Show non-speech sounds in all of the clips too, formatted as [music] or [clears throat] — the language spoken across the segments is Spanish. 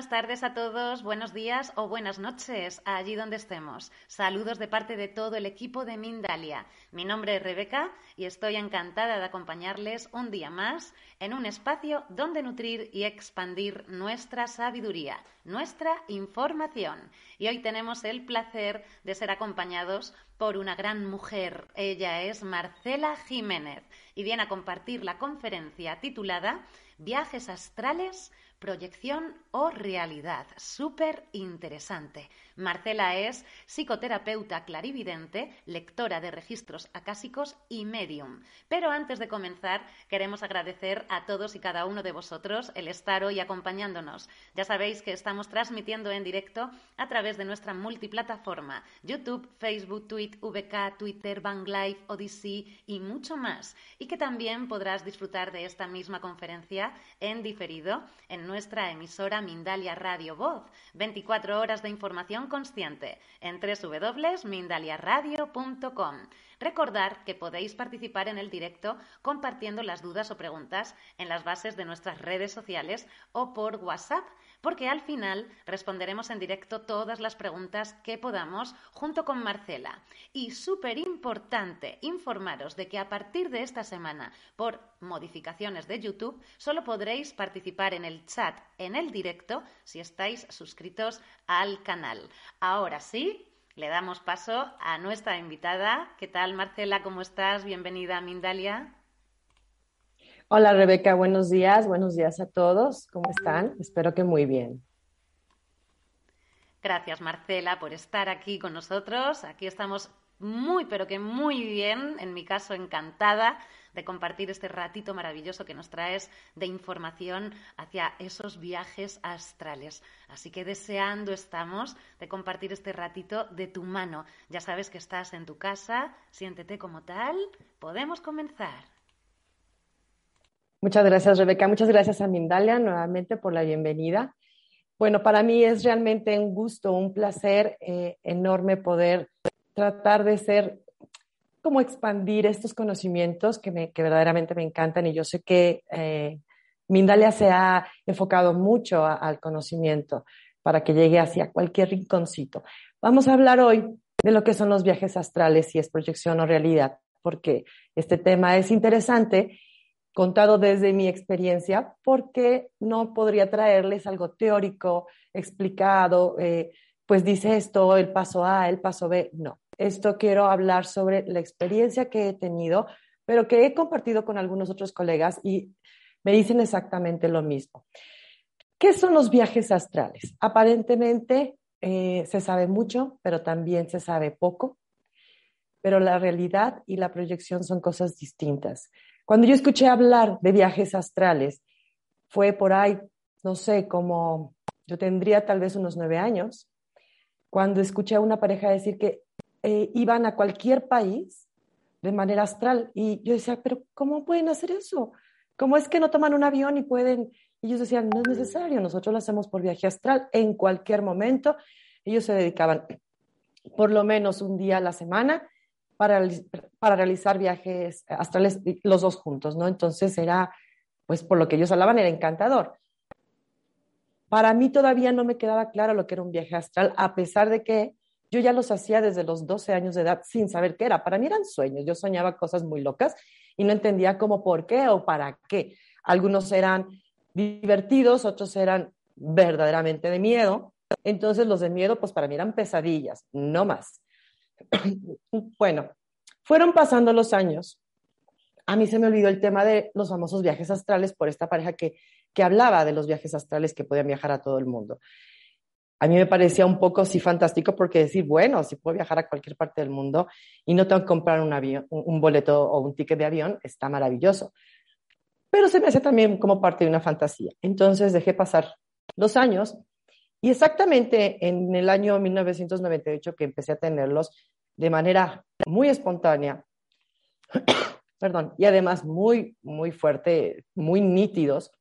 Buenas tardes a todos, buenos días o buenas noches allí donde estemos. Saludos de parte de todo el equipo de Mindalia. Mi nombre es Rebeca y estoy encantada de acompañarles un día más en un espacio donde nutrir y expandir nuestra sabiduría, nuestra información. Y hoy tenemos el placer de ser acompañados por una gran mujer. Ella es Marcela Jiménez y viene a compartir la conferencia titulada Viajes astrales proyección o realidad. Súper interesante. Marcela es psicoterapeuta clarividente, lectora de registros acásicos y medium. Pero antes de comenzar, queremos agradecer a todos y cada uno de vosotros el estar hoy acompañándonos. Ya sabéis que estamos transmitiendo en directo a través de nuestra multiplataforma YouTube, Facebook, Tweet, VK, Twitter, Bang Live, Odyssey y mucho más. Y que también podrás disfrutar de esta misma conferencia en diferido en nuestra emisora Mindalia Radio Voz. 24 horas de información consciente en www.mindaliaradio.com. Recordar que podéis participar en el directo compartiendo las dudas o preguntas en las bases de nuestras redes sociales o por WhatsApp porque al final responderemos en directo todas las preguntas que podamos junto con Marcela. Y súper importante informaros de que a partir de esta semana, por modificaciones de YouTube, solo podréis participar en el chat en el directo si estáis suscritos al canal. Ahora sí, le damos paso a nuestra invitada. ¿Qué tal, Marcela? ¿Cómo estás? Bienvenida a Mindalia. Hola Rebeca, buenos días, buenos días a todos. ¿Cómo están? Espero que muy bien. Gracias Marcela por estar aquí con nosotros. Aquí estamos muy, pero que muy bien, en mi caso encantada de compartir este ratito maravilloso que nos traes de información hacia esos viajes astrales. Así que deseando estamos de compartir este ratito de tu mano. Ya sabes que estás en tu casa, siéntete como tal. Podemos comenzar. Muchas gracias, Rebeca. Muchas gracias a Mindalia nuevamente por la bienvenida. Bueno, para mí es realmente un gusto, un placer eh, enorme poder tratar de ser, como expandir estos conocimientos que, me, que verdaderamente me encantan y yo sé que eh, Mindalia se ha enfocado mucho al conocimiento para que llegue hacia cualquier rinconcito. Vamos a hablar hoy de lo que son los viajes astrales, si es proyección o realidad, porque este tema es interesante contado desde mi experiencia, porque no podría traerles algo teórico, explicado, eh, pues dice esto, el paso A, el paso B. No, esto quiero hablar sobre la experiencia que he tenido, pero que he compartido con algunos otros colegas y me dicen exactamente lo mismo. ¿Qué son los viajes astrales? Aparentemente eh, se sabe mucho, pero también se sabe poco, pero la realidad y la proyección son cosas distintas. Cuando yo escuché hablar de viajes astrales, fue por ahí, no sé, como yo tendría tal vez unos nueve años, cuando escuché a una pareja decir que eh, iban a cualquier país de manera astral. Y yo decía, pero ¿cómo pueden hacer eso? ¿Cómo es que no toman un avión y pueden? Y ellos decían, no es necesario, nosotros lo hacemos por viaje astral en cualquier momento. Ellos se dedicaban por lo menos un día a la semana para, para realizar viajes astrales los dos juntos, ¿no? Entonces era, pues por lo que ellos hablaban, era encantador. Para mí todavía no me quedaba claro lo que era un viaje astral, a pesar de que yo ya los hacía desde los 12 años de edad sin saber qué era. Para mí eran sueños, yo soñaba cosas muy locas y no entendía cómo, por qué o para qué. Algunos eran divertidos, otros eran verdaderamente de miedo. Entonces los de miedo, pues para mí eran pesadillas, no más. [coughs] bueno, Fueron pasando los años. A mí se me olvidó el tema de los famosos viajes astrales por esta pareja que, que hablaba de los viajes astrales que podían viajar a todo el mundo. A mí me parecía un poco así fantástico porque decir, bueno, si puedo viajar a cualquier parte del mundo y no tengo que comprar un, avión, un boleto o un ticket de avión, está maravilloso. Pero se me hace también como parte de una fantasía. Entonces dejé pasar los años y exactamente en el año 1998 que empecé a tenerlos de manera muy espontánea, [coughs] perdón, y además muy, muy fuerte, muy nítidos,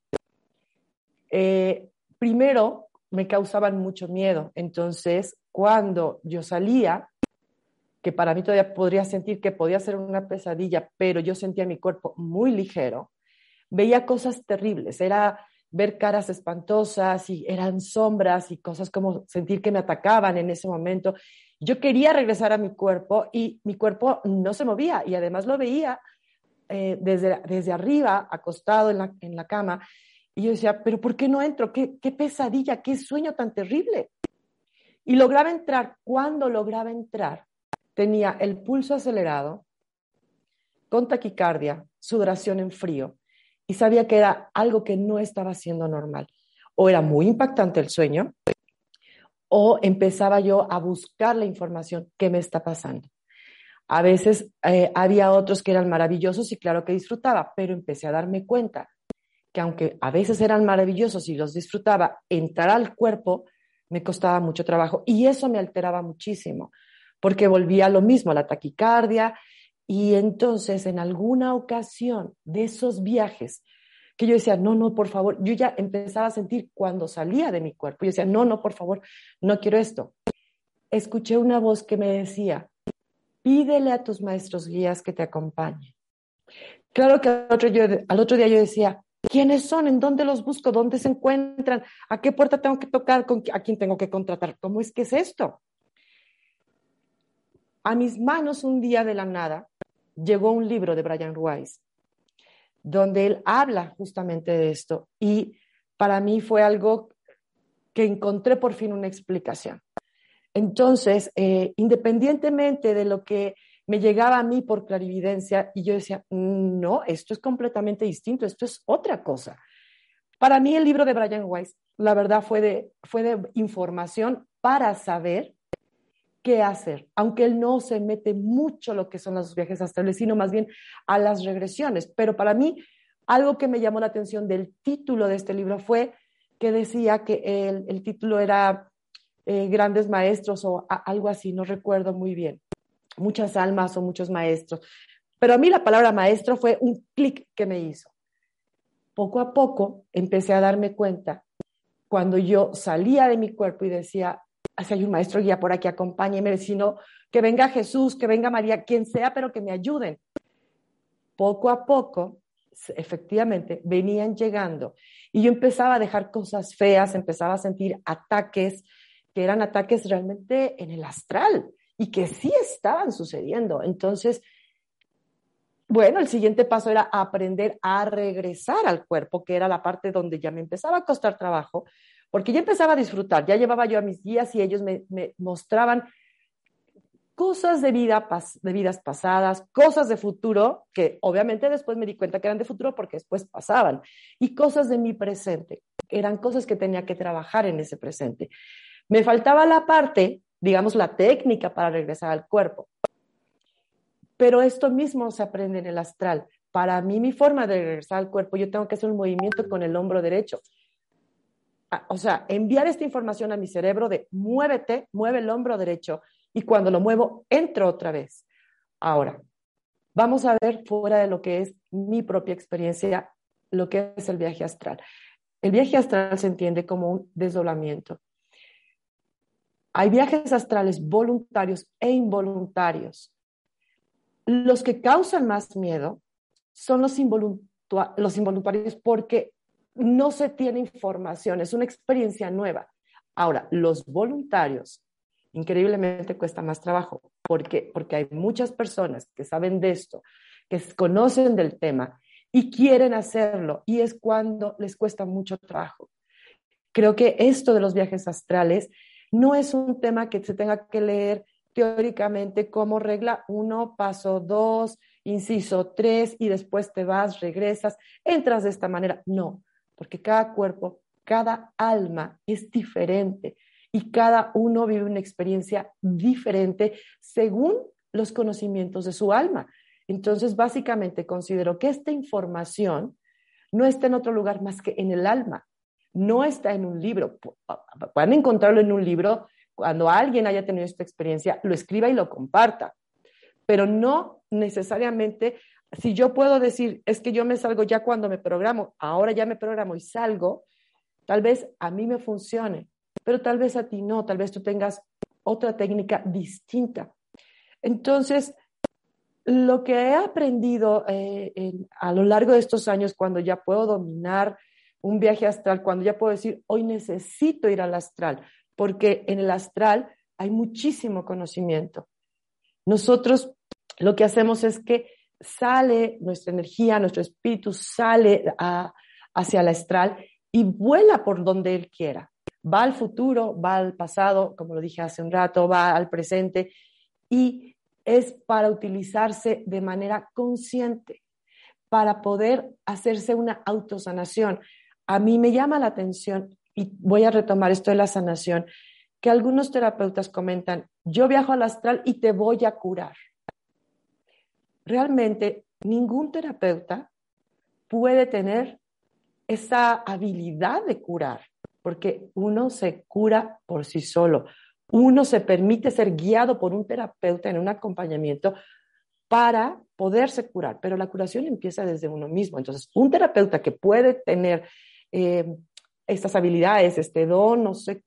eh, primero me causaban mucho miedo. Entonces, cuando yo salía, que para mí todavía podría sentir que podía ser una pesadilla, pero yo sentía mi cuerpo muy ligero, veía cosas terribles. Era ver caras espantosas y eran sombras y cosas como sentir que me atacaban en ese momento. Yo quería regresar a mi cuerpo y mi cuerpo no se movía y además lo veía eh, desde, desde arriba, acostado en la, en la cama. Y yo decía, pero ¿por qué no entro? ¿Qué, qué pesadilla, qué sueño tan terrible. Y lograba entrar. Cuando lograba entrar, tenía el pulso acelerado, con taquicardia, sudoración en frío, y sabía que era algo que no estaba siendo normal. O era muy impactante el sueño, o empezaba yo a buscar la información, ¿qué me está pasando? A veces eh, había otros que eran maravillosos y claro que disfrutaba, pero empecé a darme cuenta que aunque a veces eran maravillosos y los disfrutaba, entrar al cuerpo me costaba mucho trabajo y eso me alteraba muchísimo, porque volvía a lo mismo, la taquicardia, y entonces, en alguna ocasión de esos viajes, que yo decía, no, no, por favor, yo ya empezaba a sentir cuando salía de mi cuerpo, yo decía, no, no, por favor, no quiero esto. Escuché una voz que me decía, pídele a tus maestros guías que te acompañen. Claro que al otro, día yo decía, ¿quiénes son? ¿En dónde los busco? ¿Dónde se encuentran? ¿A qué puerta tengo que tocar? ¿A quién tengo que contratar? ¿Cómo es que es esto? A mis manos un día de la nada llegó un libro de Brian Weiss, donde él habla justamente de esto. Y para mí fue algo que encontré por fin una explicación. Entonces, eh, independientemente de lo que me llegaba a mí por clarividencia, y yo decía, no, esto es completamente distinto, esto es otra cosa. Para mí el libro de Brian Weiss, la verdad, fue de, fue de información para saber hacer, aunque él no se mete mucho lo que son los viajes astrales, sino más bien a las regresiones. Pero para mí, algo que me llamó la atención del título de este libro fue que decía que el, título era eh, Grandes Maestros o algo así, no recuerdo muy bien, muchas almas o muchos maestros. Pero a mí la palabra maestro fue un clic que me hizo. Poco a poco empecé a darme cuenta cuando yo salía de mi cuerpo y decía, si hay un maestro guía por aquí, acompáñeme, sino que venga Jesús, que venga María, quien sea, pero que me ayuden. Poco a poco, efectivamente, venían llegando y yo empezaba a dejar cosas feas, empezaba a sentir ataques que eran ataques realmente en el astral y que sí estaban sucediendo. Entonces, bueno, el siguiente paso era aprender a regresar al cuerpo, que era la parte donde ya me empezaba a costar trabajo, porque ya empezaba a disfrutar, ya llevaba yo a mis guías y ellos me, mostraban cosas de, vida, de vidas pasadas, cosas de futuro, que obviamente después me di cuenta que eran de futuro porque después pasaban, y cosas de mi presente, eran cosas que tenía que trabajar en ese presente. Me faltaba la parte, digamos, la técnica para regresar al cuerpo. Pero esto mismo se aprende en el astral. Para mí, mi forma de regresar al cuerpo, yo tengo que hacer un movimiento con el hombro derecho o sea, enviar esta información a mi cerebro de muévete, mueve el hombro derecho y cuando lo muevo, entro otra vez. Ahora, vamos a ver fuera de lo que es mi propia experiencia, lo que es el viaje astral. El viaje astral se entiende como un desdoblamiento. Hay viajes astrales voluntarios e involuntarios. Los que causan más miedo son los, los involuntarios porque no se tiene información, es una experiencia nueva. Ahora, los voluntarios, increíblemente cuesta más trabajo, porque, porque hay muchas personas que saben de esto, que conocen del tema y quieren hacerlo, y es cuando les cuesta mucho trabajo. Creo que esto de los viajes astrales no es un tema que se tenga que leer teóricamente como regla uno, paso dos, inciso tres, y después te vas, regresas, entras de esta manera. No, porque cada cuerpo, cada alma es diferente y cada uno vive una experiencia diferente según los conocimientos de su alma. Entonces, básicamente considero que esta información no está en otro lugar más que en el alma, no está en un libro. Pueden encontrarlo en un libro cuando alguien haya tenido esta experiencia, lo escriba y lo comparta, pero no necesariamente, si yo puedo decir, es que yo me salgo ya cuando me programo, ahora ya me programo y salgo, tal vez a mí me funcione, pero tal vez a ti no, tal vez tú tengas otra técnica distinta. Entonces, lo que he aprendido eh, a lo largo de estos años, cuando ya puedo dominar un viaje astral, cuando ya puedo decir, hoy necesito ir al astral, porque en el astral hay muchísimo conocimiento. Nosotros lo que hacemos es que sale nuestra energía, nuestro espíritu sale hacia el astral y vuela por donde él quiera. Va al futuro, va al pasado, como lo dije hace un rato, va al presente y es para utilizarse de manera consciente, para poder hacerse una autosanación. A mí me llama la atención, y voy a retomar esto de la sanación, que algunos terapeutas comentan, yo viajo al astral y te voy a curar. Realmente ningún terapeuta puede tener esa habilidad de curar, porque uno se cura por sí solo. Uno se permite ser guiado por un terapeuta en un acompañamiento para poderse curar, pero la curación empieza desde uno mismo. Entonces, un terapeuta que puede tener eh, estas habilidades, este don, no sé,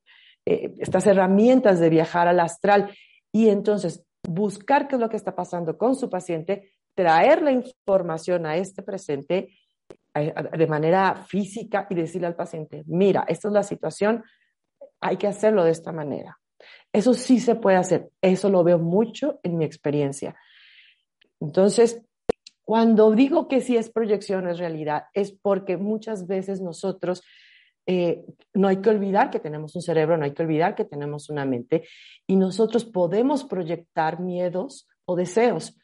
eh, estas herramientas de viajar al astral y entonces buscar qué es lo que está pasando con su paciente, traer la información a este presente de manera física y decirle al paciente, mira, esta es la situación, hay que hacerlo de esta manera. Eso sí se puede hacer, eso lo veo mucho en mi experiencia. Entonces, cuando digo que sí es proyección, es realidad, es porque muchas veces nosotros eh, no hay que olvidar que tenemos un cerebro, no hay que olvidar que tenemos una mente y nosotros podemos proyectar miedos o deseos.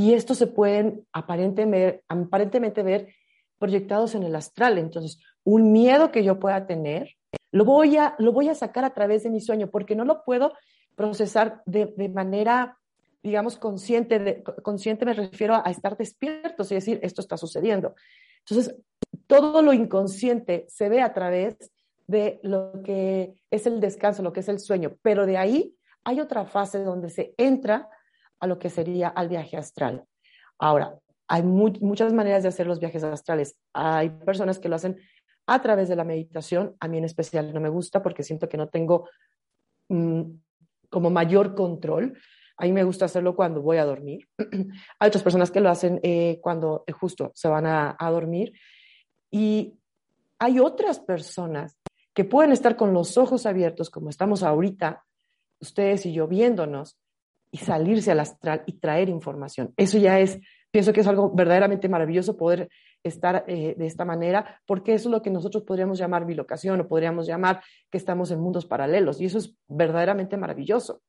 Y estos se pueden aparentemente, aparentemente ver proyectados en el astral. Entonces, un miedo que yo pueda tener, lo voy a, lo voy a sacar a través de mi sueño porque no lo puedo procesar de, de manera, digamos, consciente. De, consciente me refiero a, a estar despierto, es decir, esto está sucediendo. Entonces, todo lo inconsciente se ve a través de lo que es el descanso, lo que es el sueño, pero de ahí hay otra fase donde se entra a lo que sería al viaje astral. Ahora, hay muchas maneras de hacer los viajes astrales. Hay personas que lo hacen a través de la meditación. A mí en especial no me gusta porque siento que no tengo mm, como mayor control. A mí me gusta hacerlo cuando voy a dormir. [clears throat] hay otras personas que lo hacen eh, cuando eh, justo se van a, a dormir. Y hay otras personas que pueden estar con los ojos abiertos, como estamos ahorita, ustedes y yo viéndonos, y salirse al astral y traer información. Eso ya es, pienso que es algo verdaderamente maravilloso poder estar eh, de esta manera, porque eso es lo que nosotros podríamos llamar bilocación o podríamos llamar que estamos en mundos paralelos, y eso es verdaderamente maravilloso.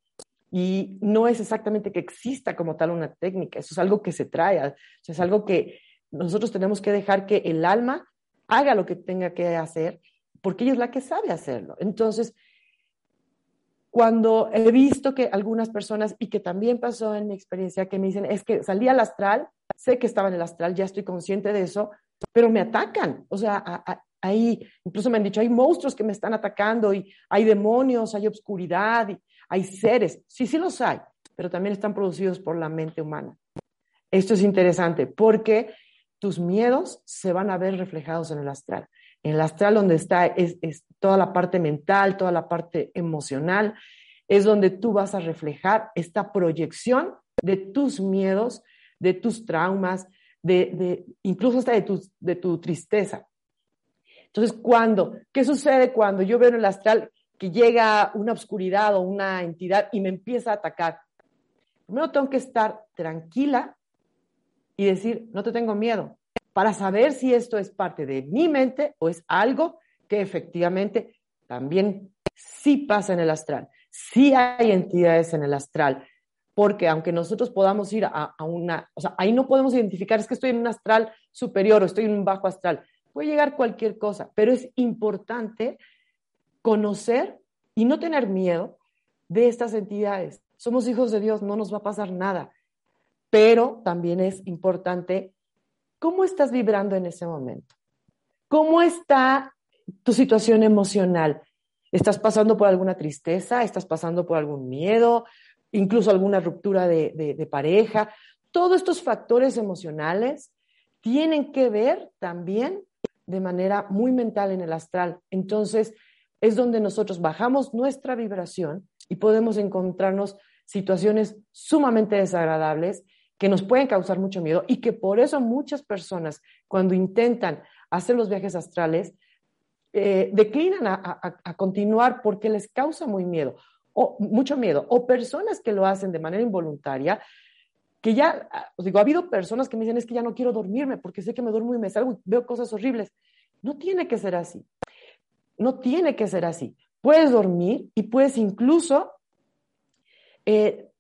Y no es exactamente que exista como tal una técnica, eso es algo que se trae, es algo que nosotros tenemos que dejar que el alma haga lo que tenga que hacer, porque ella es la que sabe hacerlo. Entonces, cuando he visto que algunas personas, y que también pasó en mi experiencia, que me dicen, es que salí al astral, sé que estaba en el astral, ya estoy consciente de eso, pero me atacan. O sea, ahí, incluso me han dicho, hay monstruos que me están atacando y hay demonios, hay obscuridad, y hay seres. Sí, sí los hay, pero también están producidos por la mente humana. Esto es interesante porque tus miedos se van a ver reflejados en el astral. En el astral donde está es, toda la parte mental, toda la parte emocional, es donde tú vas a reflejar esta proyección de tus miedos, de tus traumas, de, incluso hasta de tu, de tu tristeza. Entonces, cuando, ¿qué sucede cuando yo veo en el astral que llega una oscuridad o una entidad y me empieza a atacar? Primero tengo que estar tranquila y decir, no te tengo miedo, para saber si esto es parte de mi mente o es algo que efectivamente también sí pasa en el astral. Sí hay entidades en el astral porque aunque nosotros podamos ir a, una, o sea, ahí no podemos identificar, es que estoy en un astral superior o estoy en un bajo astral, puede llegar cualquier cosa, pero es importante conocer y no tener miedo de estas entidades. Somos hijos de Dios, no nos va a pasar nada, pero también es importante cómo estás vibrando en ese momento, cómo está tu situación emocional. ¿Estás pasando por alguna tristeza? ¿Estás pasando por algún miedo? incluso alguna ruptura de, pareja. Todos estos factores emocionales tienen que ver también de manera muy mental en el astral. Entonces, es donde nosotros bajamos nuestra vibración y podemos encontrarnos situaciones sumamente desagradables que nos pueden causar mucho miedo y que por eso muchas personas cuando intentan hacer los viajes astrales eh, declinan a, continuar porque les causa muy miedo o mucho miedo, o personas que lo hacen de manera involuntaria, que ya, os digo, ha habido personas que me dicen, es que ya no quiero dormirme porque sé que me duermo y me salgo y veo cosas horribles. No tiene que ser así. No tiene que ser así. Puedes dormir y puedes incluso eh,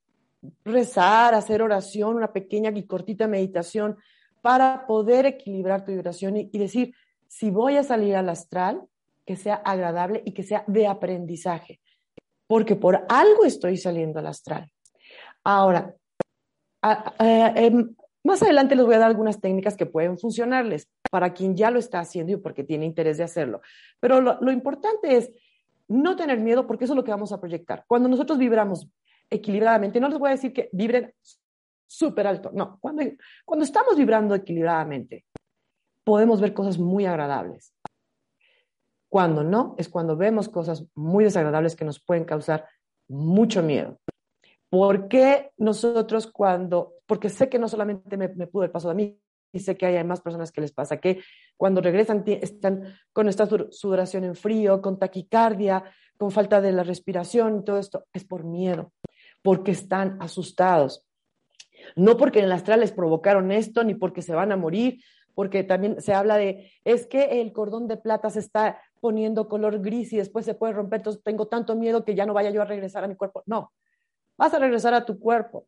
rezar, hacer oración, una pequeña y cortita meditación para poder equilibrar tu vibración y decir, si voy a salir al astral, que sea agradable y que sea de aprendizaje porque por algo estoy saliendo al astral. Ahora, em, más adelante les voy a dar algunas técnicas que pueden funcionarles para quien ya lo está haciendo y porque tiene interés de hacerlo. Pero lo, importante es no tener miedo porque eso es lo que vamos a proyectar. Cuando nosotros vibramos equilibradamente, no les voy a decir que vibren súper alto, no, cuando, cuando estamos vibrando equilibradamente, podemos ver cosas muy agradables. Cuando no, es cuando vemos cosas muy desagradables que nos pueden causar mucho miedo. ¿Por qué nosotros cuando, porque sé que no solamente me, pudo el paso a mí, y sé que hay más personas que les pasa, que cuando regresan están con esta sudoración en frío, con taquicardia, con falta de la respiración, todo esto es por miedo, porque están asustados. No porque en el astral les provocaron esto, ni porque se van a morir, porque también se habla de, es que el cordón de plata se está poniendo color gris y después se puede romper, entonces tengo tanto miedo que ya no vaya yo a regresar a mi cuerpo. No, vas a regresar a tu cuerpo,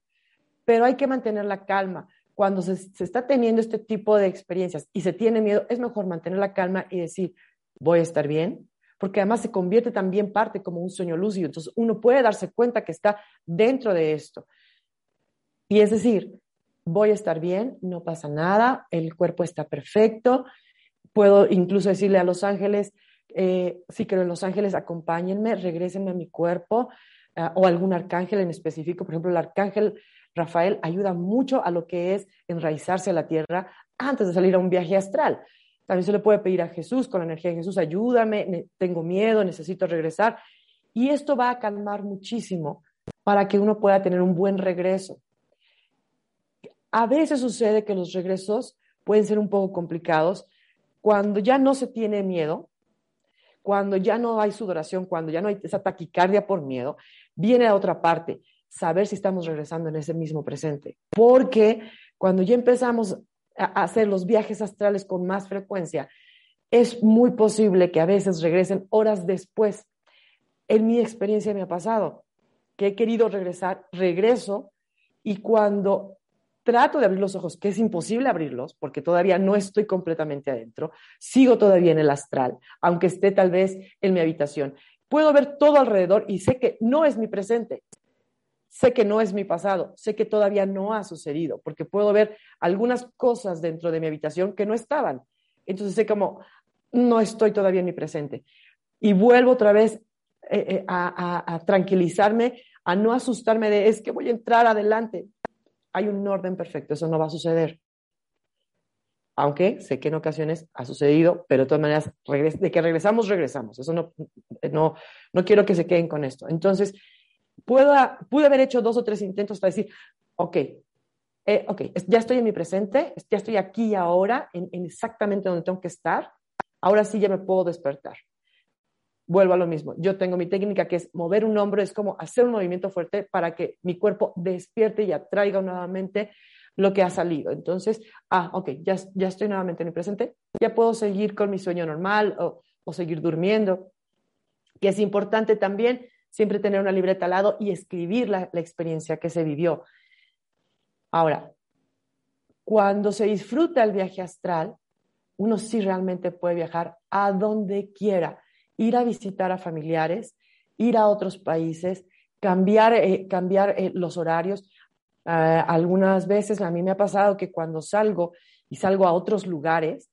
pero hay que mantener la calma. Cuando se, está teniendo este tipo de experiencias y se tiene miedo, es mejor mantener la calma y decir, voy a estar bien, porque además se convierte también parte como un sueño lúcido, entonces uno puede darse cuenta que está dentro de esto. Y es decir, voy a estar bien, no pasa nada, el cuerpo está perfecto, puedo incluso decirle a los ángeles, eh, si quiero en Los Ángeles, acompáñenme, regresenme a mi cuerpo, ah, o algún arcángel en específico. Por ejemplo, el arcángel Rafael ayuda mucho a lo que es enraizarse a la tierra antes de salir a un viaje astral. También se le puede pedir a Jesús, con la energía de Jesús, ayúdame, tengo miedo, necesito regresar. Y esto va a calmar muchísimo para que uno pueda tener un buen regreso. A veces sucede que los regresos pueden ser un poco complicados cuando ya no se tiene miedo, cuando ya no hay sudoración, cuando ya no hay esa taquicardia por miedo, viene a otra parte, saber si estamos regresando en ese mismo presente. Porque cuando ya empezamos hacer los viajes astrales con más frecuencia, es muy posible que a veces regresen horas después. En mi experiencia me ha pasado que he querido regresar, regreso y cuando trato de abrir los ojos, que es imposible abrirlos porque todavía no estoy completamente adentro, sigo todavía en el astral, aunque esté tal vez en mi habitación. Puedo ver todo alrededor y sé que no es mi presente, sé que no es mi pasado, sé que todavía no ha sucedido, porque puedo ver algunas cosas dentro de mi habitación que no estaban. Entonces sé como, no estoy todavía en mi presente. Y vuelvo otra vez eh, eh, a, a tranquilizarme, a no asustarme de, es que voy a entrar adelante hay un orden perfecto, eso no va a suceder. Aunque sé que en ocasiones ha sucedido, pero de todas maneras, de que regresamos, regresamos. Eso no, no, no quiero que se queden con esto. Entonces, pueda, pude haber hecho dos o tres intentos para decir, ok, eh, ok, ya estoy en mi presente, ya estoy aquí ahora, en exactamente donde tengo que estar. Ahora sí ya me puedo despertar vuelvo a lo mismo. Yo tengo mi técnica que es mover un hombro, es como hacer un movimiento fuerte para que mi cuerpo despierte y atraiga nuevamente lo que ha salido. Entonces, ah, ok, ya, ya estoy nuevamente en mi presente, ya puedo seguir con mi sueño normal o seguir durmiendo. Que es importante también siempre tener una libreta al lado y escribir la, experiencia que se vivió. Ahora, cuando se disfruta el viaje astral, uno sí realmente puede viajar a donde quiera, ir a visitar a familiares, ir a otros países, cambiar, eh, cambiar eh, los horarios. Ah, algunas veces a mí me ha pasado que cuando salgo y salgo a otros lugares,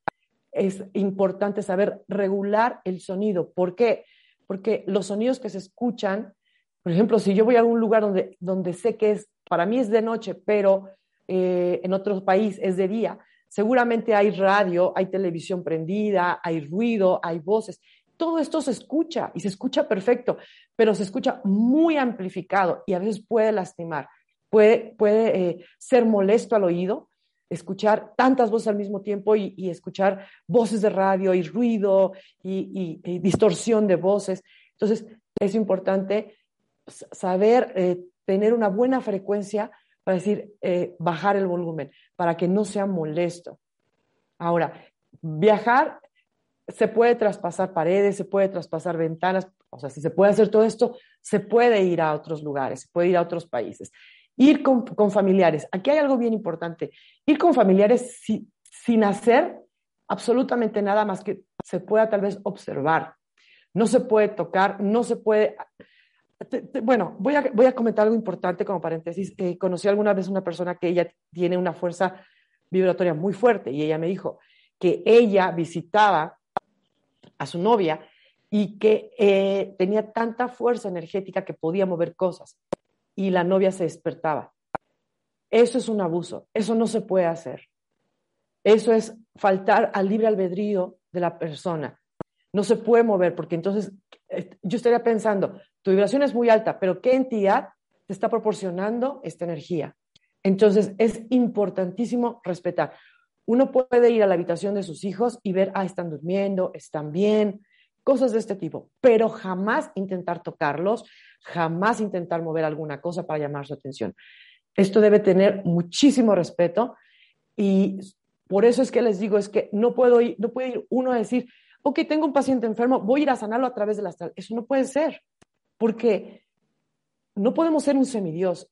es importante saber regular el sonido. ¿Por qué? Porque los sonidos que se escuchan, por ejemplo, si yo voy a un lugar donde, donde sé que es, para mí es de noche, pero eh, en otro país es de día, seguramente hay radio, hay televisión prendida, hay ruido, hay voces. Todo esto se escucha y se escucha perfecto, pero se escucha muy amplificado y a veces puede lastimar, puede, puede eh, ser molesto al oído escuchar tantas voces al mismo tiempo y, escuchar voces de radio y ruido y, distorsión de voces. Entonces, es importante saber eh, tener una buena frecuencia para decir, eh, bajar el volumen, para que no sea molesto. Ahora, viajar se puede traspasar paredes, se puede traspasar ventanas, o sea, si se puede hacer todo esto, se puede ir a otros lugares, se puede ir a otros países. Ir con, familiares. Aquí hay algo bien importante. Ir con familiares sin hacer absolutamente nada más que se pueda tal vez observar. No se puede tocar, no se puede... bueno, voy a, voy a comentar algo importante como paréntesis. Eh, conocí alguna vez una persona que ella tiene una fuerza vibratoria muy fuerte y ella me dijo que ella visitaba a su novia y que eh, tenía tanta fuerza energética que podía mover cosas y la novia se despertaba. Eso es un abuso, eso no se puede hacer. Eso es faltar al libre albedrío de la persona. No se puede mover porque entonces eh, yo estaría pensando, tu vibración es muy alta, pero ¿qué entidad te está proporcionando esta energía? Entonces es importantísimo respetar. Uno puede ir a la habitación de sus hijos y ver, ah, están durmiendo, están bien, cosas de este tipo, pero jamás intentar tocarlos, jamás intentar mover alguna cosa para llamar su atención. Esto debe tener muchísimo respeto y por eso es que les digo, es que no puedo ir, no puede ir uno a decir, ok, tengo un paciente enfermo, voy a sanarlo a través del astral. Eso no puede ser, porque no podemos ser un semidios.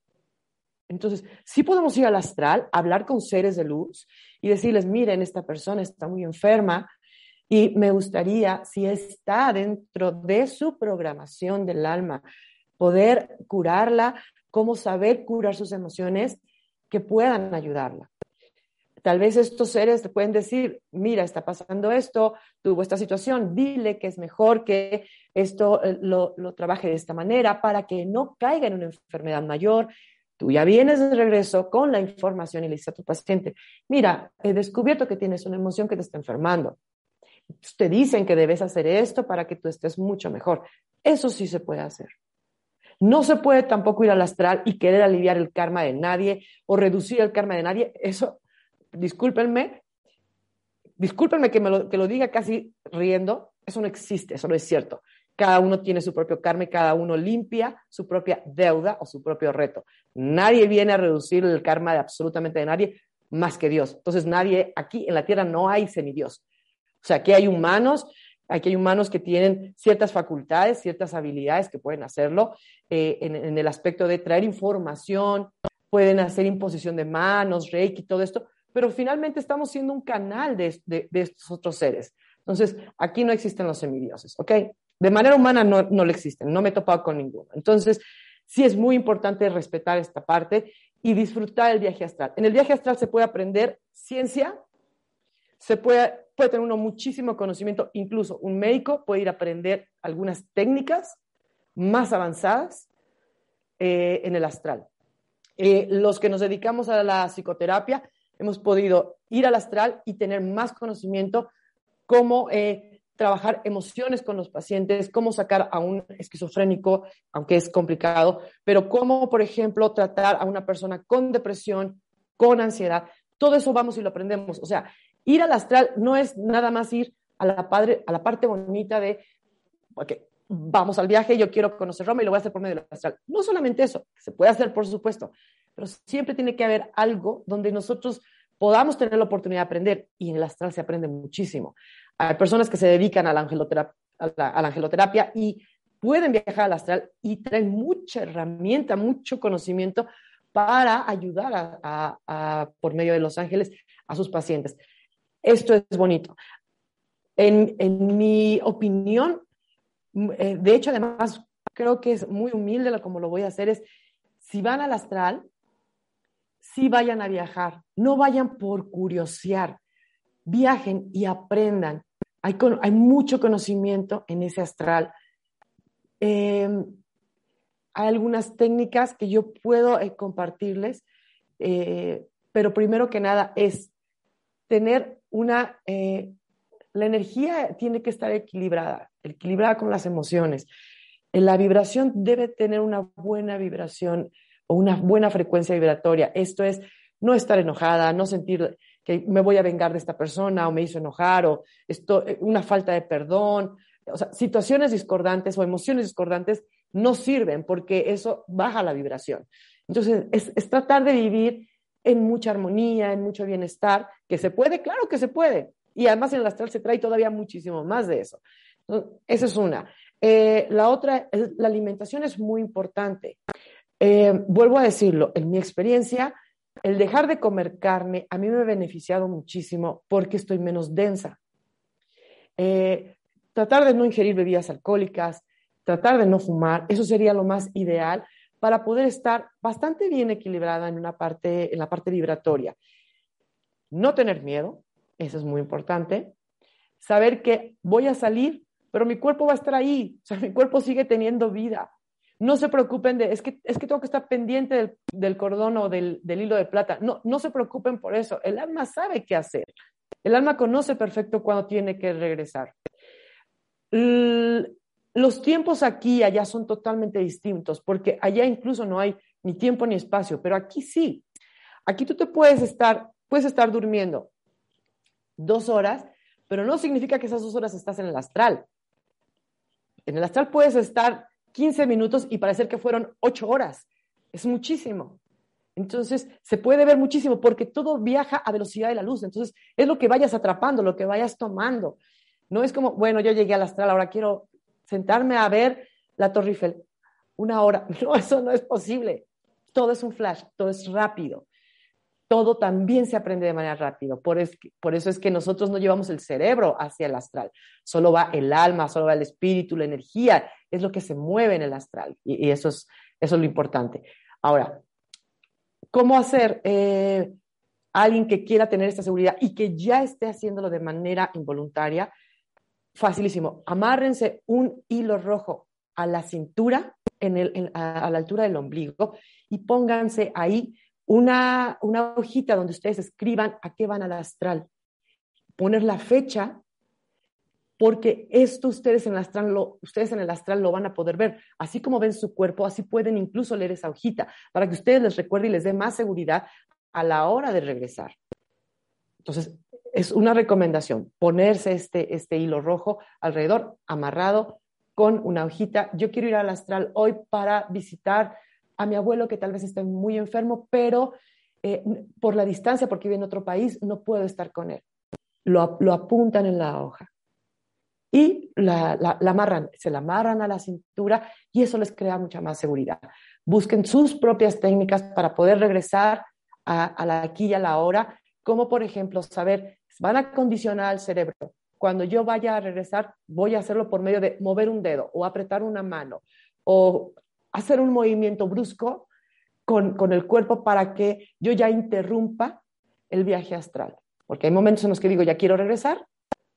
Entonces, sí podemos ir al astral, hablar con seres de luz y decirles, miren, esta persona está muy enferma, y me gustaría, si está dentro de su programación del alma, poder curarla, cómo saber curar sus emociones que puedan ayudarla. Tal vez estos seres te pueden decir, mira, está pasando esto, tuvo esta situación, dile que es mejor que esto eh, lo, trabaje de esta manera para que no caiga en una enfermedad mayor. Tú ya vienes de regreso con la información y le dices a tu paciente, mira, he descubierto que tienes una emoción que te está enfermando te dicen que debes hacer esto para que tú estés mucho mejor. Eso sí se puede hacer. No se puede tampoco ir al astral y querer aliviar el karma de nadie o reducir el karma de nadie. Eso, discúlpenme, discúlpenme que, me lo, que lo diga casi riendo, eso no existe, eso no es cierto. Cada uno tiene su propio karma y cada uno limpia su propia deuda o su propio reto. Nadie viene a reducir el karma de absolutamente de nadie más que Dios. Entonces nadie, aquí en la tierra no hay semidios. O sea, aquí hay humanos, aquí hay humanos que tienen ciertas facultades, ciertas habilidades que pueden hacerlo eh, en, el aspecto de traer información, pueden hacer imposición de manos, reiki, todo esto, pero finalmente estamos siendo un canal de, estos otros seres. Entonces, aquí no existen los semidioses, ¿ok? De manera humana no, no le existen, no me he topado con ninguno. Entonces, sí es muy importante respetar esta parte y disfrutar el viaje astral. En el viaje astral se puede aprender ciencia, se puede puede tener uno muchísimo conocimiento, incluso un médico puede ir a aprender algunas técnicas más avanzadas eh, en el astral. Eh, los que nos dedicamos a la psicoterapia hemos podido ir al astral y tener más conocimiento cómo eh, trabajar emociones con los pacientes, cómo sacar a un esquizofrénico, aunque es complicado, pero cómo, por ejemplo, tratar a una persona con depresión, con ansiedad. Todo eso vamos y lo aprendemos. O sea, Ir al astral no es nada más ir a la, padre, a la parte bonita de, ok, vamos al viaje, yo quiero conocer Roma y lo voy a hacer por medio del astral. No solamente eso, se puede hacer, por supuesto, pero siempre tiene que haber algo donde nosotros podamos tener la oportunidad de aprender y en el astral se aprende muchísimo. Hay personas que se dedican a la angeloterapia, a la, angeloterapia y pueden viajar al astral y traen mucha herramienta, mucho conocimiento para ayudar a, por medio de los ángeles a sus pacientes. Esto es bonito. En, en mi opinión, eh, de hecho, además, creo que es muy humilde como lo voy a hacer, es si van al astral, si vayan a viajar, no vayan por curiosear, viajen y aprendan. Hay, hay mucho conocimiento en ese astral. Em, hay algunas técnicas que yo puedo eh, compartirles, eh, pero primero que nada es tener una, eh, la energía tiene que estar equilibrada, equilibrada con las emociones. La vibración debe tener una buena vibración o una buena frecuencia vibratoria. Esto es no estar enojada, no sentir que me voy a vengar de esta persona o me hizo enojar o esto, una falta de perdón. Situaciones discordantes o emociones discordantes no sirven porque eso baja la vibración. Entonces, es, tratar de vivir en mucha armonía, en mucho bienestar, que se puede, claro que se puede. Y además en el astral se trae todavía muchísimo más de eso. esa es una. Eh, la otra, la alimentación es muy importante. Eh, vuelvo a decirlo, en mi experiencia, el dejar de comer carne a mí me ha beneficiado muchísimo porque estoy menos densa. Eh, tratar de no ingerir bebidas alcohólicas, tratar de no fumar, eso sería lo más ideal para poder estar bastante bien equilibrada en, una parte, en la parte vibratoria. No tener miedo, eso es muy importante. Saber que voy a salir, pero mi cuerpo va a estar ahí, o sea, [laughs] mi cuerpo sigue teniendo vida. No se preocupen de, es que, es que tengo que estar pendiente del, cordón o del, hilo de plata. No, no se preocupen por eso. El alma sabe qué hacer. El alma conoce perfecto cuándo tiene que regresar. Los tiempos aquí y allá son totalmente distintos, porque allá incluso no hay ni tiempo ni espacio, pero aquí sí. Aquí tú te puedes estar, puedes estar durmiendo dos horas, pero no significa que esas dos horas estás en el astral. En el astral puedes estar 15 minutos y parecer que fueron 8 horas. Es muchísimo. Entonces, se puede ver muchísimo porque todo viaja a velocidad de la luz. Entonces, es lo que vayas atrapando, lo que vayas tomando. No es como, bueno, yo llegué al astral, ahora quiero sentarme a ver la Torre Eiffel. Una hora. [laughs] No, eso no es posible. Todo es un flash, todo es rápido todo también se aprende de manera rápida. Por, eso es que nosotros no llevamos el cerebro hacia el astral. Solo va el alma, solo va el espíritu, la energía, es lo que se mueve en el astral. Y, eso, es, eso es lo importante. Ahora, ¿cómo hacer eh, alguien que quiera tener esta seguridad y que ya esté haciéndolo de manera involuntaria? Facilísimo. Amárrense un hilo rojo a la cintura, a la altura del ombligo, y pónganse ahí una, hojita donde ustedes escriban a qué van al astral, poner la fecha, porque esto ustedes en, el astral lo, ustedes en el astral lo van a poder ver. Así como ven su cuerpo, así pueden incluso leer esa hojita, para que ustedes les recuerde y les dé más seguridad a la hora de regresar. Entonces, es una recomendación, ponerse este, este hilo rojo alrededor, amarrado con una hojita. Yo quiero ir al astral hoy para visitar a mi abuelo que tal vez esté muy enfermo, pero eh, por la distancia, porque vive en otro país, no puedo estar con él. Lo, lo apuntan en la hoja y la, la, amarran, se la amarran a la cintura y eso les crea mucha más seguridad. Busquen sus propias técnicas para poder regresar a, a la aquí y a la hora, como por ejemplo saber, van a condicionar al cerebro. Cuando yo vaya a regresar, voy a hacerlo por medio de mover un dedo o apretar una mano o hacer un movimiento brusco con, el cuerpo para que yo ya interrumpa el viaje astral. Porque hay momentos en los que digo, ya quiero regresar.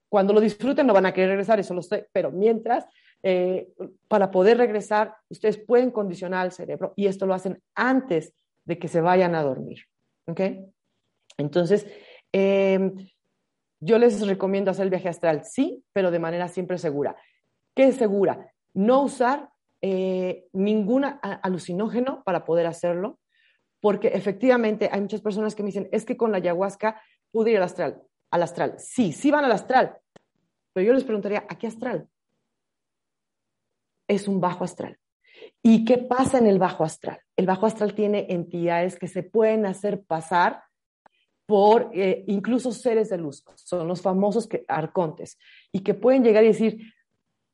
Cuando lo disfruten no van a querer regresar, eso lo sé, pero mientras, eh, para poder regresar, ustedes pueden condicionar al cerebro y esto lo hacen antes de que se vayan a dormir. ¿Ok? Entonces, em, yo les recomiendo hacer el viaje astral, sí, pero de manera siempre segura. ¿Qué es segura? No usar eh, ningún alucinógeno para poder hacerlo, porque efectivamente hay muchas personas que me dicen, es que con la ayahuasca pude ir al astral. Al astral. Sí, sí van al astral, pero yo les preguntaría, ¿a qué astral? Es un bajo astral. ¿Y qué pasa en el bajo astral? El bajo astral tiene entidades que se pueden hacer pasar por eh, incluso seres de luz, son los famosos que, arcontes, y que pueden llegar y decir,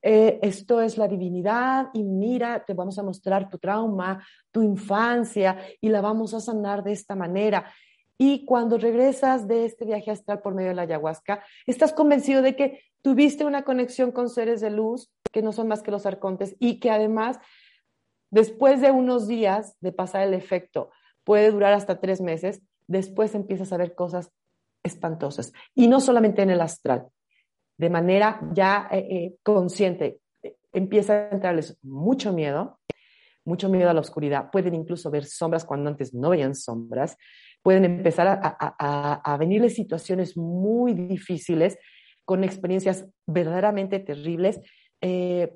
eh, esto es la divinidad y mira, te vamos a mostrar tu trauma, tu infancia y la vamos a sanar de esta manera. Y cuando regresas de este viaje astral por medio de la ayahuasca, estás convencido de que tuviste una conexión con seres de luz que no son más que los arcontes y que además, después de unos días de pasar el efecto, puede durar hasta tres meses, después empiezas a ver cosas espantosas. Y no solamente en el astral, de manera ya eh, eh, consciente, empieza a entrarles mucho miedo, mucho miedo a la oscuridad. Pueden incluso ver sombras cuando antes no veían sombras. Pueden empezar a, venirles situaciones muy difíciles con experiencias verdaderamente terribles. Eh,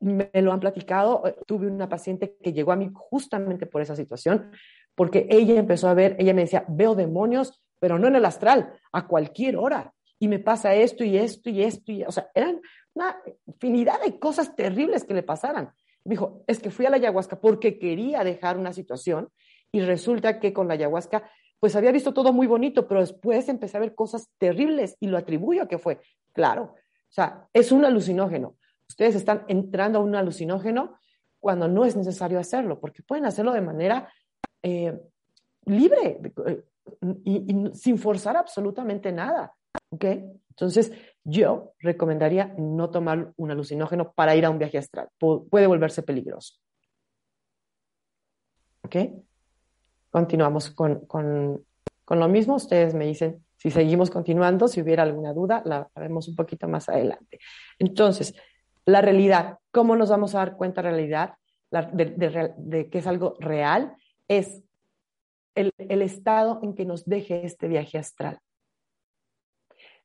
me lo han platicado. Tuve una paciente que llegó a mí justamente por esa situación, porque ella empezó a ver, ella me decía, veo demonios, pero no en el astral, a cualquier hora y me pasa esto y esto y esto. Y, o sea, eran una infinidad de cosas terribles que le pasaran. Me dijo, es que fui a la ayahuasca porque quería dejar una situación y resulta que con la ayahuasca, pues había visto todo muy bonito, pero después empecé a ver cosas terribles y lo atribuyo a que fue, claro, o sea, es un alucinógeno. Ustedes están entrando a un alucinógeno cuando no es necesario hacerlo, porque pueden hacerlo de manera eh, libre eh, y sin forzar absolutamente nada. ¿Ok? Entonces, yo recomendaría no tomar un alucinógeno para ir a un viaje astral. puede volverse peligroso. ¿Ok? Continuamos con, con, con, lo mismo. Ustedes me dicen si seguimos continuando, si hubiera alguna duda, la haremos un poquito más adelante. Entonces, la realidad, ¿cómo nos vamos a dar cuenta de realidad, de, de que es algo real? Es el, el estado en que nos deje este viaje astral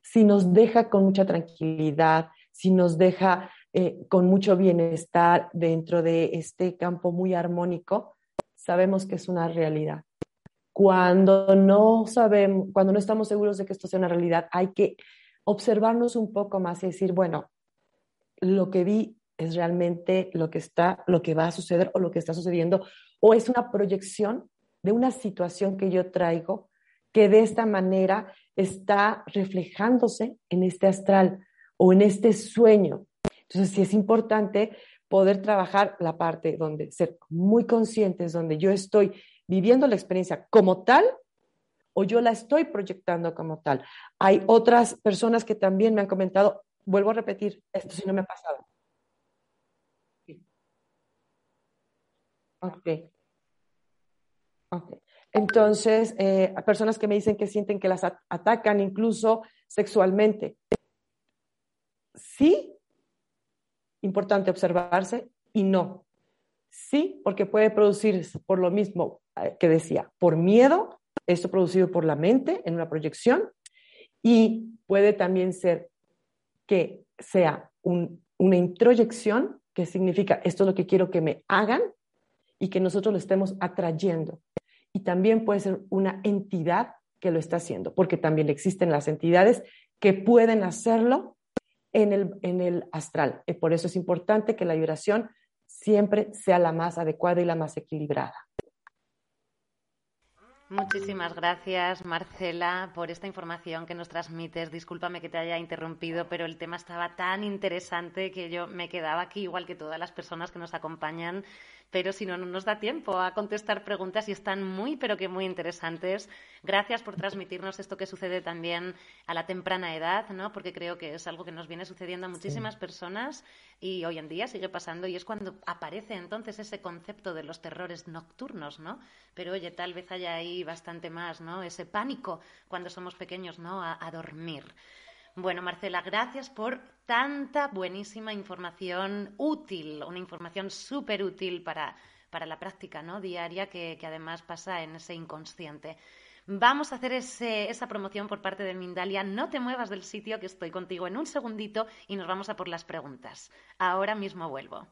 si nos deja con mucha tranquilidad, si nos deja eh, con mucho bienestar dentro de este campo muy armónico, sabemos que es una realidad. Cuando no sabemos, cuando no estamos seguros de que esto sea una realidad, hay que observarnos un poco más y decir, bueno, lo que vi es realmente lo que está, lo que va a suceder o lo que está sucediendo, o es una proyección de una situación que yo traigo que de esta manera está reflejándose en este astral o en este sueño. Entonces, sí es importante poder trabajar la parte donde ser muy conscientes, donde yo estoy viviendo la experiencia como tal o yo la estoy proyectando como tal. Hay otras personas que también me han comentado, vuelvo a repetir, esto sí no me ha pasado. Ok. Ok. Entonces, eh, personas que me dicen que sienten que las atacan incluso sexualmente. Sí, importante observarse y no. Sí, porque puede producirse por lo mismo eh, que decía, por miedo, esto producido por la mente en una proyección, y puede también ser que sea una introyección, que significa esto es lo que quiero que me hagan y que nosotros lo estemos atrayendo y también puede ser una entidad que lo está haciendo, porque también existen las entidades que pueden hacerlo en el, en el astral. Y por eso es importante que la vibración siempre sea la más adecuada y la más equilibrada. Muchísimas gracias, Marcela, por esta información que nos transmites. Discúlpame que te haya interrumpido, pero el tema estaba tan interesante que yo me quedaba aquí, igual que todas las personas que nos acompañan, pero si no, no nos da tiempo a contestar preguntas y están muy, pero que muy interesantes. Gracias por transmitirnos esto que sucede también a la temprana edad, ¿no? Porque creo que es algo que nos viene sucediendo a muchísimas personas y hoy en día sigue pasando y es cuando aparece entonces ese concepto de los terrores nocturnos, ¿no? Pero oye, tal vez haya ahí bastante más, ¿no? Ese pánico cuando somos pequeños, ¿no? a dormir. Bueno, Marcela, gracias por tanta buenísima información útil, una información súper útil para, para, la práctica ¿no? diaria que, además pasa en ese inconsciente. Vamos a hacer esa promoción por parte de Mindalia. No te muevas del sitio que estoy contigo en un segundito y nos vamos a por las preguntas. Ahora mismo vuelvo.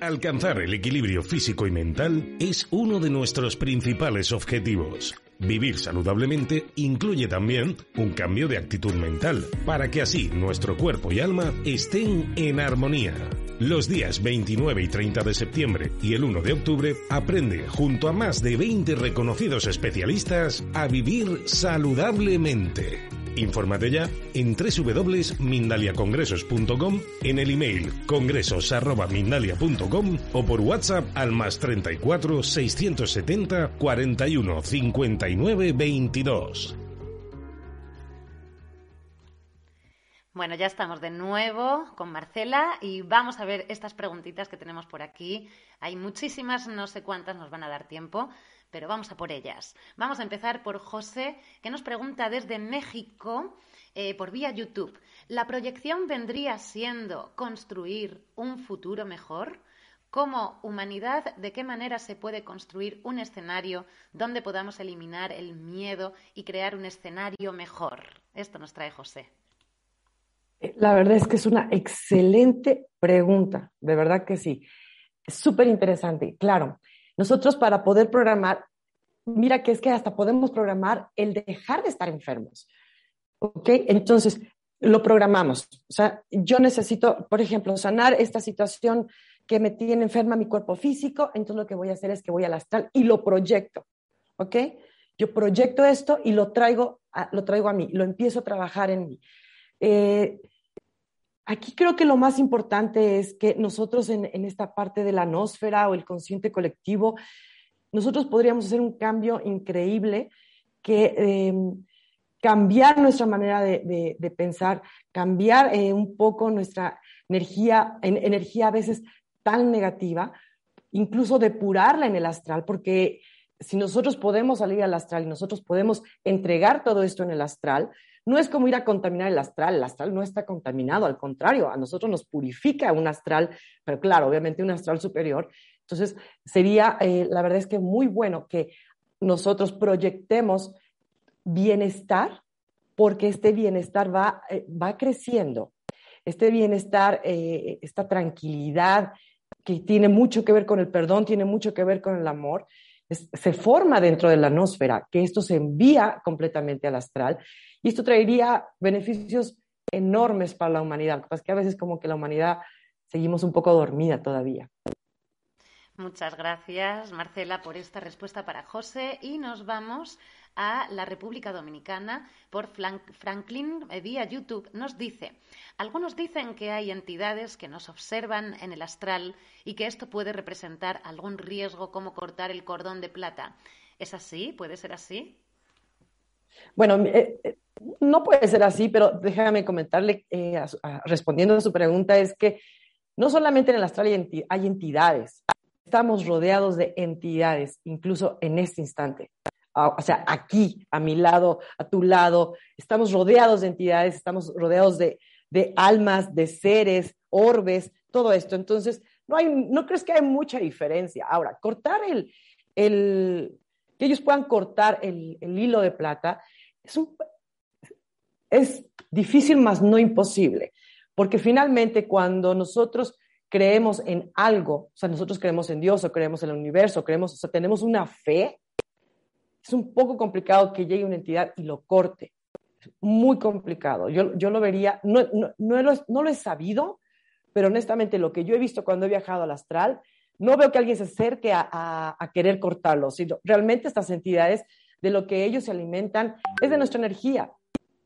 Alcanzar el equilibrio físico y mental es uno de nuestros principales objetivos. Vivir saludablemente incluye también un cambio de actitud mental, para que así nuestro cuerpo y alma estén en armonía. Los días 29 y 30 de septiembre y el 1 de octubre aprende junto a más de 20 reconocidos especialistas a vivir saludablemente. Infórmate ya en www.mindaliacongresos.com, en el email congresos.mindalia.com o por WhatsApp al más 34 670 41 59 22. Bueno, ya estamos de nuevo con Marcela y vamos a ver estas preguntitas que tenemos por aquí. Hay muchísimas, no sé cuántas nos van a dar tiempo, pero vamos a por ellas. Vamos a empezar por José, que nos pregunta desde México eh, por vía YouTube. ¿La proyección vendría siendo construir un futuro mejor? Como humanidad, ¿de qué manera se puede construir un escenario donde podamos eliminar el miedo y crear un escenario mejor? Esto nos trae José. La verdad es que es una excelente pregunta, de verdad que sí. Súper interesante. Claro, nosotros para poder programar, mira que es que hasta podemos programar el dejar de estar enfermos. ¿Ok? Entonces, lo programamos. O sea, yo necesito, por ejemplo, sanar esta situación que me tiene enferma mi cuerpo físico, entonces lo que voy a hacer es que voy al astral y lo proyecto. ¿Ok? Yo proyecto esto y lo traigo a, lo traigo a mí, lo empiezo a trabajar en mí. Eh, aquí creo que lo más importante es que nosotros en, esta parte de la nosfera o el consciente colectivo, nosotros podríamos hacer un cambio increíble que em, cambiar nuestra manera de, pensar, cambiar eh, un poco nuestra energía, energía a veces tan negativa, incluso depurarla en el astral, porque si nosotros podemos salir al astral y nosotros podemos entregar todo esto en el astral, no es como ir a contaminar el astral, el astral no está contaminado, al contrario, a nosotros nos purifica un astral, pero claro, obviamente un astral superior. Entonces, sería, eh, la verdad es que muy bueno que nosotros proyectemos bienestar, porque este bienestar va, eh, va creciendo. Este bienestar, eh, esta tranquilidad que tiene mucho que ver con el perdón, tiene mucho que ver con el amor, se forma dentro de la atmósfera, que esto se envía completamente al astral y esto traería beneficios enormes para la humanidad. Lo que pasa es que a veces como que la humanidad seguimos un poco dormida todavía. Muchas gracias, Marcela, por esta respuesta para José. Y nos vamos a la República Dominicana por Franklin eh, vía YouTube. Nos dice, algunos dicen que hay entidades que nos observan en el astral y que esto puede representar algún riesgo como cortar el cordón de plata. ¿Es así? ¿Puede ser así? Bueno, eh, eh, no puede ser así, pero déjame comentarle, respondiendo a su pregunta, es que no solamente en el astral hay entidades, estamos rodeados de entidades, incluso en este instante. Ah, o sea, aquí, a mi lado, a tu lado, estamos rodeados de entidades, estamos rodeados de, almas, de seres, orbes, todo esto. Entonces, no, hay, no crees que hay mucha diferencia. Ahora, cortar el, el que ellos puedan cortar el, el hilo de plata es, un, es difícil, más no imposible, porque finalmente cuando nosotros creemos en algo, o sea, nosotros creemos en Dios o creemos en el universo, creemos, o sea, tenemos una fe, es un poco complicado que llegue una entidad y lo corte. muy complicado. Yo, yo lo vería, no, no, no, lo, no lo he sabido, pero honestamente lo que yo he visto cuando he viajado al astral, no veo que alguien se acerque a, querer cortarlo, sino realmente estas entidades de lo que ellos se alimentan es de nuestra energía,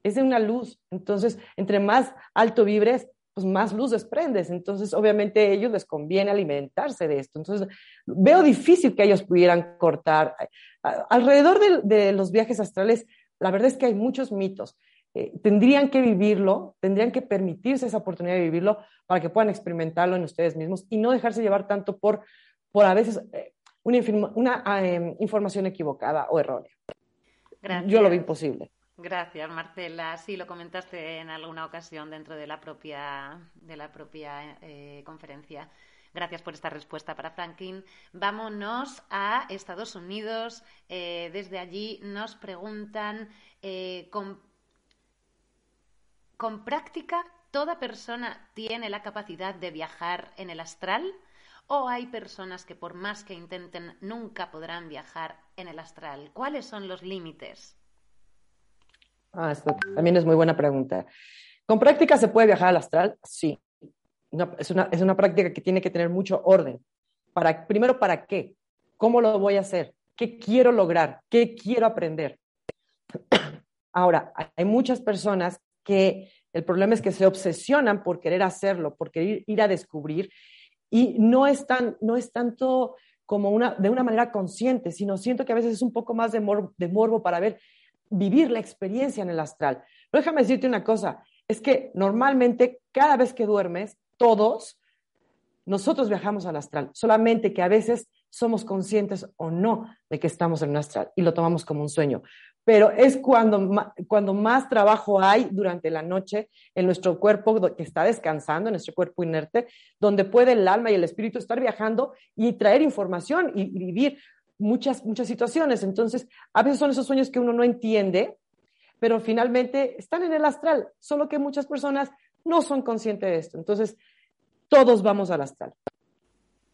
es de una luz. Entonces, entre más alto vibres, pues más luz desprendes. Entonces, obviamente, a ellos les conviene alimentarse de esto. Entonces, veo difícil que ellos pudieran cortar. Alrededor de, los viajes astrales, la verdad es que hay muchos mitos. Eh, tendrían que vivirlo, tendrían que permitirse esa oportunidad de vivirlo para que puedan experimentarlo en ustedes mismos y no dejarse llevar tanto por, por a veces eh, una, una em, información equivocada o errónea. Yo lo veo imposible. Gracias, Marcela. Sí, lo comentaste en alguna ocasión dentro de la propia, de la propia eh, conferencia. Gracias por esta respuesta para Franklin. Vámonos a Estados Unidos. Eh, desde allí nos preguntan, eh, ¿con, ¿con práctica toda persona tiene la capacidad de viajar en el astral? ¿O hay personas que por más que intenten nunca podrán viajar en el astral? ¿Cuáles son los límites? Ah, esto también es muy buena pregunta. ¿Con práctica se puede viajar al astral? Sí. es, una, es una práctica que tiene que tener mucho orden. Para, primero, ¿para qué? ¿Cómo lo voy a hacer? ¿Qué quiero lograr? ¿Qué quiero aprender? [clears throat] Ahora, hay muchas personas que el problema es que se obsesionan por querer hacerlo, por querer ir a descubrir y no es, tan, no es tanto como una, de una manera consciente, sino siento que a veces es un poco más de, de morbo para ver, vivir la experiencia en el astral. Pero déjame decirte una cosa, es que normalmente cada vez que duermes, todos, nosotros viajamos al astral, solamente que a veces somos conscientes o no de que estamos en un astral y lo tomamos como un sueño pero es cuando, cuando más trabajo hay durante la noche en nuestro cuerpo que está descansando, en nuestro cuerpo inerte, donde puede el alma y el espíritu estar viajando y traer información y, vivir muchas, muchas situaciones. Entonces, a veces son esos sueños que uno no entiende, pero finalmente están en el astral, solo que muchas personas no son conscientes de esto. Entonces, todos vamos al astral.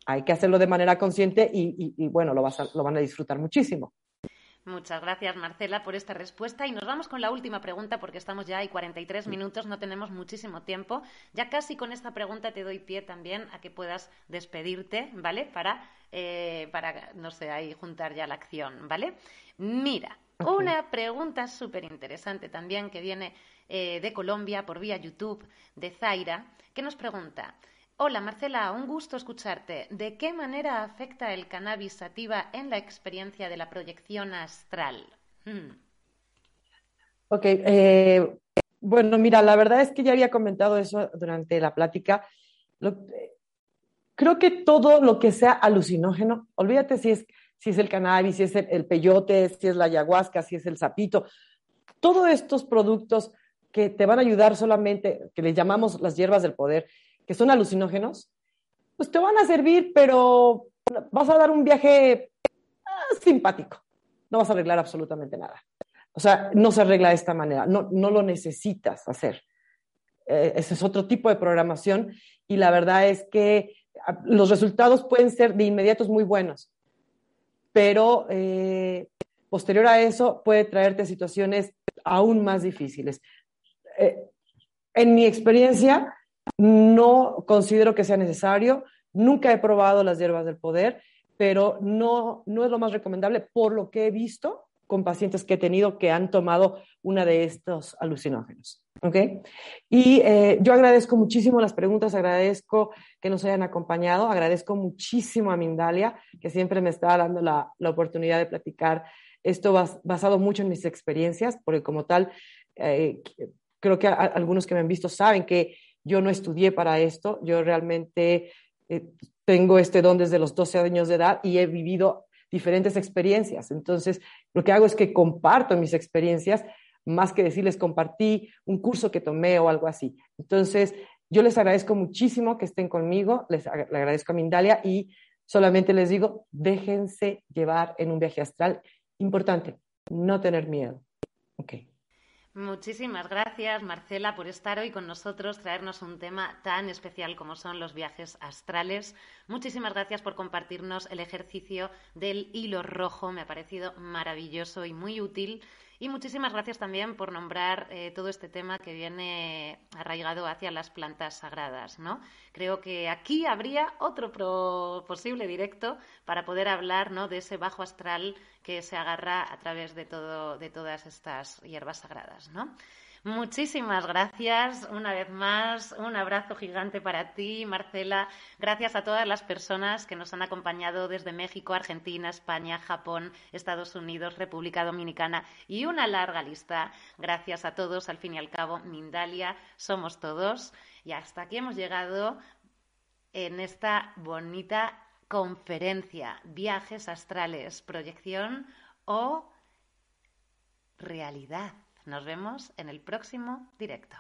Hay que hacerlo de manera consciente y, bueno, lo, vas lo van a disfrutar muchísimo. Muchas gracias, Marcela, por esta respuesta. Y nos vamos con la última pregunta, porque estamos ya hay 43 minutos, no tenemos muchísimo tiempo. Ya casi con esta pregunta te doy pie también a que puedas despedirte, ¿vale? Para, eh, para no sé, ahí juntar ya la acción, ¿vale? Mira, una pregunta súper interesante también que viene eh, de Colombia por vía YouTube, de Zaira, que nos pregunta. Hola Marcela, un gusto escucharte. ¿De qué manera afecta el cannabis sativa en la experiencia de la proyección astral? Hmm. Ok, eh, bueno, mira, la verdad es que ya había comentado eso durante la plática. creo que todo lo que sea alucinógeno, olvídate si es, si es el cannabis, si es el, peyote, si es la ayahuasca, si es el sapito, todos estos productos que te van a ayudar solamente, que les llamamos las hierbas del poder, que son alucinógenos, pues te van a servir, pero vas a dar un viaje ah, simpático. No vas a arreglar absolutamente nada. O sea, no se arregla de esta manera, no, no lo necesitas hacer. Eh, ese es otro tipo de programación y la verdad es que ah, los resultados pueden ser de inmediatos muy buenos, pero eh, posterior a eso puede traerte situaciones aún más difíciles. Eh, en mi experiencia, no considero que sea necesario. Nunca he probado las hierbas del poder, pero no, no es lo más recomendable por lo que he visto con pacientes que he tenido que han tomado una de estos alucinógenos. ¿Ok? Y eh, yo agradezco muchísimo las preguntas, agradezco que nos hayan acompañado, agradezco muchísimo a Mindalia, que siempre me está dando la, la oportunidad de platicar esto basado mucho en mis experiencias, porque como tal, eh, creo que algunos que me han visto saben que yo no estudié para esto, yo realmente eh, tengo este don desde los 12 años de edad y he vivido diferentes experiencias. Entonces, lo que hago es que comparto mis experiencias, más que decirles compartí un curso que tomé o algo así. Entonces, yo les agradezco muchísimo que estén conmigo, les agradezco a Mindalia y solamente les digo, déjense llevar en un viaje astral. Importante, no tener miedo. Muchísimas gracias, Marcela, por estar hoy con nosotros, traernos un tema tan especial como son los viajes astrales. Muchísimas gracias por compartirnos el ejercicio del hilo rojo. Me ha parecido maravilloso y muy útil. Y muchísimas gracias también por nombrar eh, todo este tema que viene arraigado hacia las plantas sagradas, ¿no? Creo que aquí habría otro posible directo para poder hablar, ¿no? De ese bajo astral que se agarra a través de todo, de todas estas hierbas sagradas, ¿no? Muchísimas gracias una vez más. Un abrazo gigante para ti, Marcela. Gracias a todas las personas que nos han acompañado desde México, Argentina, España, Japón, Estados Unidos, República Dominicana y una larga lista. Gracias a todos. Al fin y al cabo, Mindalia, somos todos. Y hasta aquí hemos llegado en esta bonita conferencia. Viajes astrales, proyección o realidad. Nos vemos en el próximo directo.